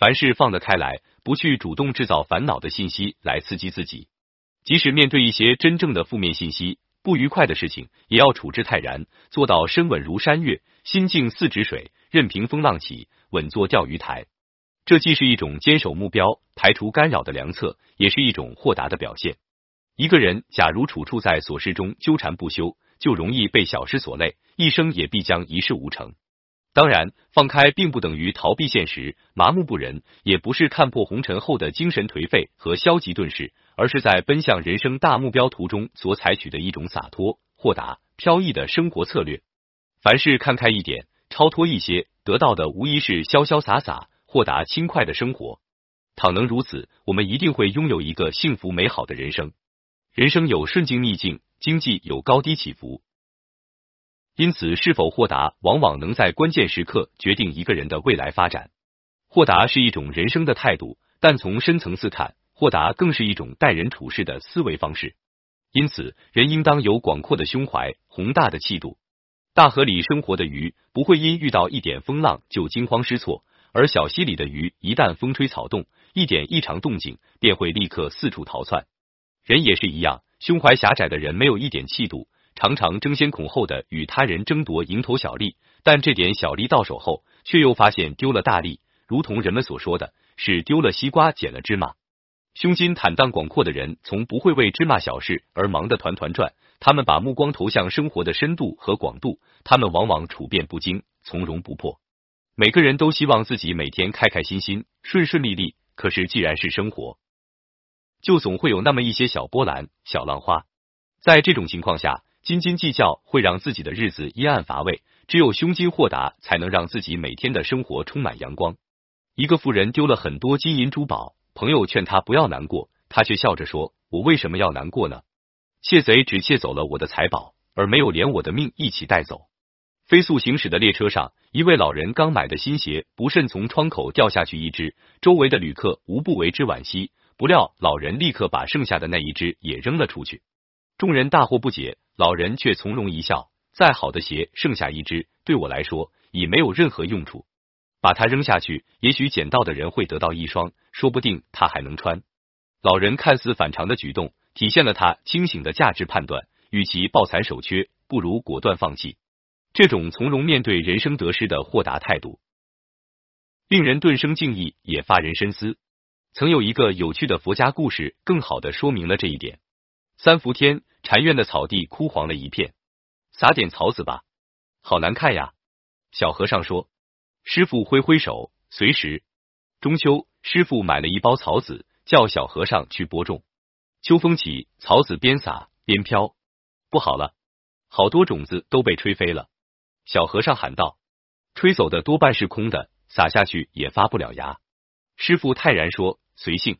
凡事放得开来，不去主动制造烦恼的信息来刺激自己。即使面对一些真正的负面信息、不愉快的事情，也要处之泰然，做到身稳如山岳，心静似止水，任凭风浪起，稳坐钓鱼台。这既是一种坚守目标、排除干扰的良策，也是一种豁达的表现。一个人假如处处在琐事中纠缠不休，就容易被小事所累，一生也必将一事无成。当然，放开并不等于逃避现实、麻木不仁，也不是看破红尘后的精神颓废和消极遁世，而是在奔向人生大目标途中所采取的一种洒脱、豁达、飘逸的生活策略。凡事看开一点，超脱一些，得到的无疑是潇潇洒洒。豁达轻快的生活，倘能如此，我们一定会拥有一个幸福美好的人生。人生有顺境逆境，经济有高低起伏，因此是否豁达，往往能在关键时刻决定一个人的未来发展。豁达是一种人生的态度，但从深层次看，豁达更是一种待人处事的思维方式。因此，人应当有广阔的胸怀，宏大的气度。大河里生活的鱼，不会因遇到一点风浪就惊慌失措。而小溪里的鱼，一旦风吹草动，一点异常动静，便会立刻四处逃窜。人也是一样，胸怀狭窄的人没有一点气度，常常争先恐后的与他人争夺蝇头小利，但这点小利到手后，却又发现丢了大利，如同人们所说的是丢了西瓜捡了芝麻。胸襟坦荡广阔的人，从不会为芝麻小事而忙得团团转，他们把目光投向生活的深度和广度，他们往往处变不惊，从容不迫。每个人都希望自己每天开开心心、顺顺利利。可是，既然是生活，就总会有那么一些小波澜、小浪花。在这种情况下，斤斤计较会让自己的日子阴暗乏味。只有胸襟豁达，才能让自己每天的生活充满阳光。一个富人丢了很多金银珠宝，朋友劝他不要难过，他却笑着说：“我为什么要难过呢？窃贼只窃走了我的财宝，而没有连我的命一起带走。”飞速行驶的列车上，一位老人刚买的新鞋不慎从窗口掉下去一只，周围的旅客无不为之惋惜。不料老人立刻把剩下的那一只也扔了出去，众人大惑不解，老人却从容一笑：再好的鞋，剩下一只，对我来说已没有任何用处。把它扔下去，也许捡到的人会得到一双，说不定他还能穿。老人看似反常的举动，体现了他清醒的价值判断：与其抱残守缺，不如果断放弃。这种从容面对人生得失的豁达态度，令人顿生敬意，也发人深思。曾有一个有趣的佛家故事，更好的说明了这一点。三伏天，禅院的草地枯黄了一片，撒点草籽吧，好难看呀。小和尚说：“师傅挥挥手，随时。”中秋，师傅买了一包草籽，叫小和尚去播种。秋风起，草籽边撒边飘，不好了，好多种子都被吹飞了。小和尚喊道：“吹走的多半是空的，撒下去也发不了芽。”师傅泰然说：“随性。”